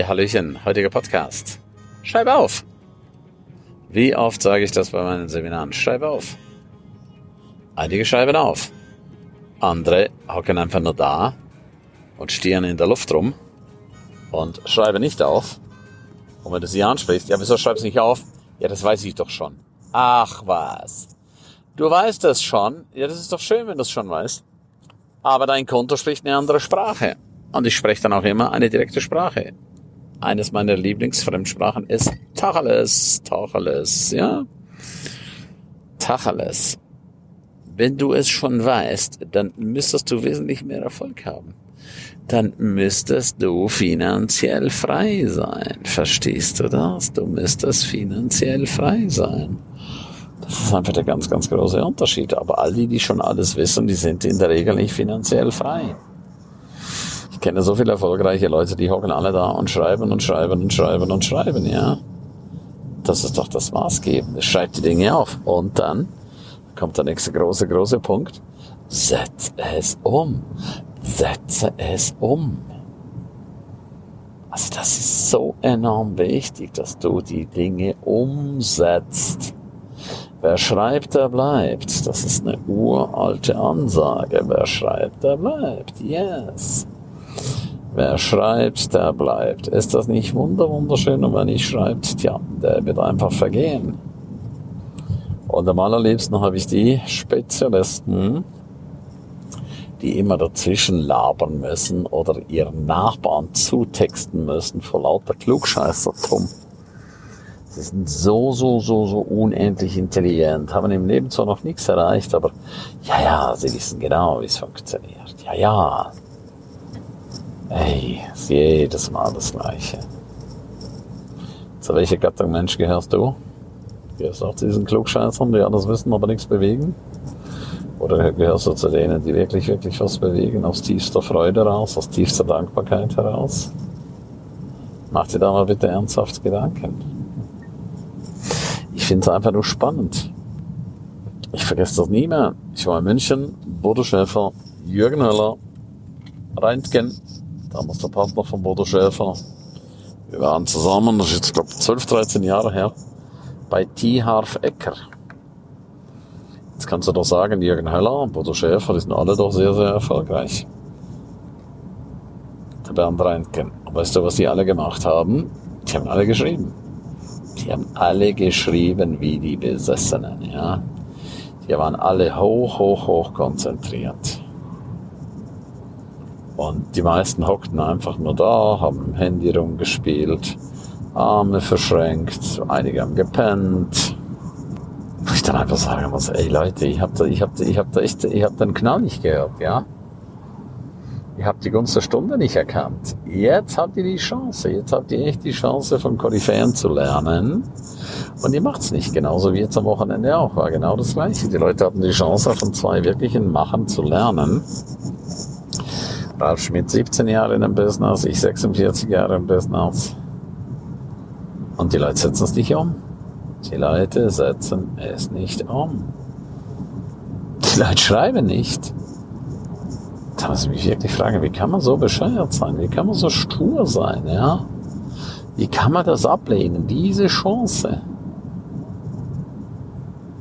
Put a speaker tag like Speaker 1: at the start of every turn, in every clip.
Speaker 1: Ja, Hallöchen, heutiger Podcast. Schreib auf. Wie oft sage ich das bei meinen Seminaren? Schreib auf. Einige schreiben auf. Andere hocken einfach nur da und stieren in der Luft rum und schreiben nicht auf. Und wenn du sie ansprichst, ja, wieso schreibst du nicht auf? Ja, das weiß ich doch schon. Ach was. Du weißt es schon. Ja, das ist doch schön, wenn du es schon weißt. Aber dein Konto spricht eine andere Sprache. Und ich spreche dann auch immer eine direkte Sprache eines meiner Lieblingsfremdsprachen ist Tacheles, Tacheles, ja. Tacheles. Wenn du es schon weißt, dann müsstest du wesentlich mehr Erfolg haben. Dann müsstest du finanziell frei sein. Verstehst du das? Du müsstest finanziell frei sein. Das ist einfach der ganz, ganz große Unterschied. Aber all die, die schon alles wissen, die sind in der Regel nicht finanziell frei. Ich kenne so viele erfolgreiche Leute, die hocken alle da und schreiben und schreiben und schreiben und schreiben, ja. Das ist doch das Maßgebende. Schreibt die Dinge auf. Und dann kommt der nächste große, große Punkt. Setz es um. Setze es um. Also das ist so enorm wichtig, dass du die Dinge umsetzt. Wer schreibt, der bleibt. Das ist eine uralte Ansage. Wer schreibt, der bleibt. Yes. Wer schreibt, der bleibt. Ist das nicht wunderschön? Und wer nicht schreibt, tja, der wird einfach vergehen. Und am allerliebsten habe ich die Spezialisten, die immer dazwischen labern müssen oder ihren Nachbarn zutexten müssen vor lauter Klugscheißertum. Sie sind so, so, so, so unendlich intelligent, haben im Leben zwar noch nichts erreicht, aber ja, ja, sie wissen genau, wie es funktioniert. Ja, ja, Ey, ist jedes Mal das Gleiche. Zu welcher Gattung Mensch gehörst du? Gehörst du auch zu diesen Klugscheißern, die alles wissen, aber nichts bewegen? Oder gehörst du zu denen, die wirklich, wirklich was bewegen, aus tiefster Freude raus, aus tiefster Dankbarkeit heraus? Mach dir da mal bitte ernsthaft Gedanken. Ich finde es einfach nur spannend. Ich vergesse das nie mehr. Ich war in München, Bodo Schäfer, Jürgen Höller, Reintgen, damals der Partner von Bodo Schäfer. Wir waren zusammen, das ist jetzt, glaube ich, 12, 13 Jahre her, bei T-Harf Ecker. Jetzt kannst du doch sagen, Jürgen Heller und Bodo Schäfer, die sind alle doch sehr, sehr erfolgreich. Der Bernd Reintgen. Und weißt du, was die alle gemacht haben? Die haben alle geschrieben. Die haben alle geschrieben wie die Besessenen, ja. Die waren alle hoch, hoch, hoch konzentriert. Und die meisten hockten einfach nur da, haben Handy rumgespielt, Arme verschränkt, einige haben gepennt. Wo ich dann einfach sagen muss, ey Leute, ich hab da, ich hab da, ich hab da echt, ich hab den Knall nicht gehört, ja. Ihr habt die Gunst der Stunde nicht erkannt. Jetzt habt ihr die Chance. Jetzt habt ihr echt die Chance, von Koryphäen zu lernen. Und ihr macht's nicht. Genauso wie jetzt am Wochenende auch. War genau das Gleiche. Die Leute hatten die Chance, von zwei wirklichen Machern zu lernen. Ralf Schmidt 17 Jahre in dem Business, ich 46 Jahre im Business. Und die Leute setzen es nicht um. Die Leute setzen es nicht um. Die Leute schreiben nicht. Da muss ich mich wirklich fragen, wie kann man so bescheuert sein? Wie kann man so stur sein, ja? Wie kann man das ablehnen? Diese Chance.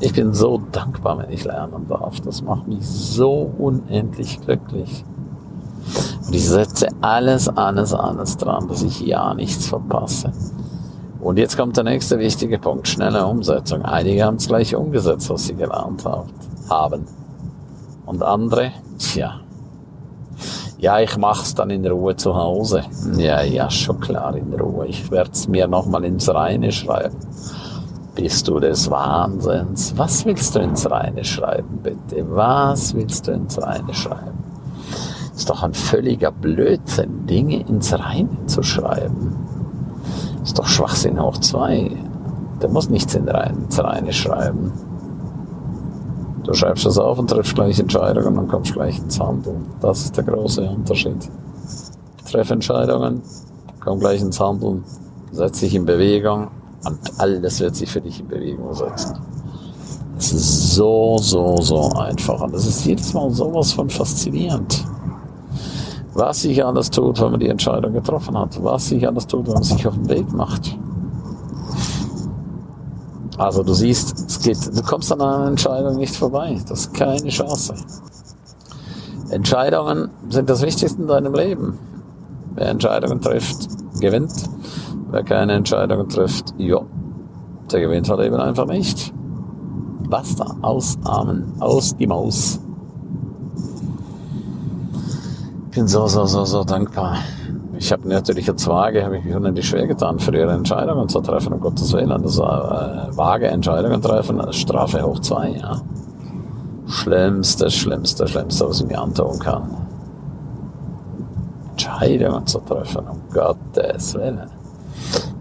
Speaker 1: Ich bin so dankbar, wenn ich lernen darf. Das macht mich so unendlich glücklich. Und ich setze alles, alles, alles dran, dass ich ja nichts verpasse. Und jetzt kommt der nächste wichtige Punkt, schnelle Umsetzung. Einige haben es gleich umgesetzt, was sie gelernt haben. Und andere, tja, ja, ich mach's dann in Ruhe zu Hause. Ja, ja, schon klar in Ruhe. Ich werde es mir nochmal ins Reine schreiben. Bist du des Wahnsinns? Was willst du ins Reine schreiben, bitte? Was willst du ins Reine schreiben? Ist doch ein völliger Blödsinn, Dinge ins Reine zu schreiben. Ist doch Schwachsinn hoch zwei. Der muss nichts ins Reine schreiben. Du schreibst das auf und triffst gleich Entscheidungen und kommst gleich ins Handeln. Das ist der große Unterschied. Treff Entscheidungen, komm gleich ins Handeln, setz dich in Bewegung und alles wird sich für dich in Bewegung setzen. Es ist so, so, so einfach und es ist jedes Mal sowas von faszinierend. Was sich alles tut, wenn man die Entscheidung getroffen hat. Was sich alles tut, wenn man sich auf den Weg macht. Also du siehst, es geht, du kommst an einer Entscheidung nicht vorbei. Das ist keine Chance. Entscheidungen sind das Wichtigste in deinem Leben. Wer Entscheidungen trifft, gewinnt. Wer keine Entscheidungen trifft, ja, der gewinnt halt eben einfach nicht. Basta, ausarmen, aus die Maus. Bin so, so, so, so dankbar. Ich habe natürlich als Waage, habe ich mich unendlich schwer getan, für ihre Entscheidungen zu treffen, um Gottes Willen. Das war äh, vage Entscheidungen treffen, Strafe hoch zwei, ja. Schlimmste, schlimmste, schlimmste, was ich mir antun kann. Entscheidungen zu treffen, um Gottes Willen.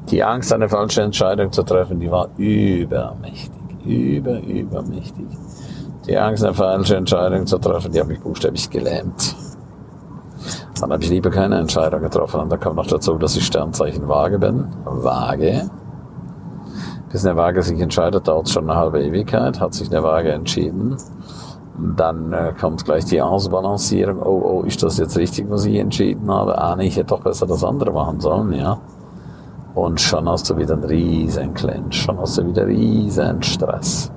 Speaker 1: Die Angst, eine falsche Entscheidung zu treffen, die war übermächtig. Über, übermächtig. Die Angst, eine falsche Entscheidung zu treffen, die hat mich buchstäblich gelähmt. Dann habe ich lieber keine Entscheidung getroffen. Und da kommt noch dazu, dass ich Sternzeichen Waage bin. Waage. Bis eine Waage sich entscheidet, dauert schon eine halbe Ewigkeit. Hat sich eine Waage entschieden. Dann äh, kommt gleich die Ausbalancierung. Oh, oh, ist das jetzt richtig, was ich entschieden habe? Ah, nee, ich hätte doch besser das andere machen sollen, ja. Und schon hast du wieder einen riesen Clinch. Schon hast du wieder riesen Stress.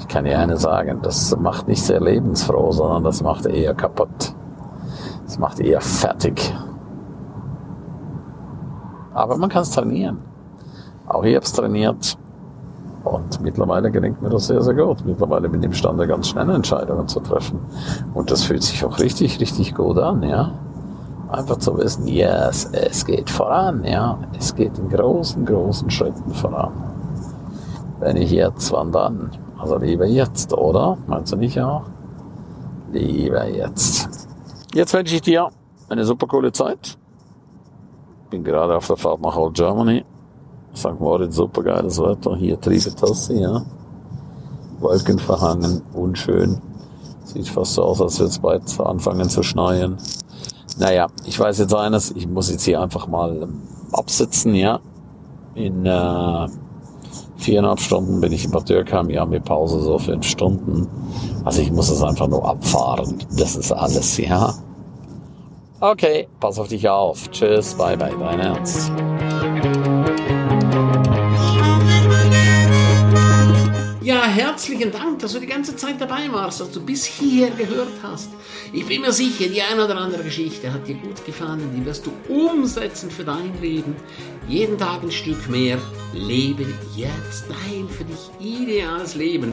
Speaker 1: Ich kann dir eine sagen, das macht nicht sehr lebensfroh, sondern das macht eher kaputt. Das macht eher fertig. Aber man kann es trainieren. Auch ich habe es trainiert. Und mittlerweile gelingt mir das sehr, sehr gut. Mittlerweile bin ich imstande, ganz schnell Entscheidungen zu treffen. Und das fühlt sich auch richtig, richtig gut an, ja. Einfach zu wissen, yes, es geht voran, ja. Es geht in großen, großen Schritten voran. Wenn ich jetzt, wann dann? Also lieber jetzt, oder? Meinst du nicht auch? Lieber jetzt. Jetzt wünsche ich dir eine super coole Zeit. Bin gerade auf der Fahrt nach Old Germany. St. Moritz, super geiles Wetter. Hier triebe Tasse, ja. Wolken verhangen, unschön. Sieht fast so aus, als würde es bald anfangen zu schneien. Naja, ich weiß jetzt eines, ich muss jetzt hier einfach mal ähm, absitzen, ja. In äh, viereinhalb Stunden bin ich in Bad Dürkheim, ja, mit Pause so fünf Stunden. Also ich muss es einfach nur abfahren. Das ist alles, ja. Okay, pass auf dich auf. Tschüss, bye bye, dein Ernst.
Speaker 2: Ja, herzlichen Dank, dass du die ganze Zeit dabei warst, dass du bis hier gehört hast. Ich bin mir sicher, die eine oder andere Geschichte hat dir gut gefallen, die wirst du umsetzen für dein Leben. Jeden Tag ein Stück mehr. Lebe jetzt dein für dich ideales Leben.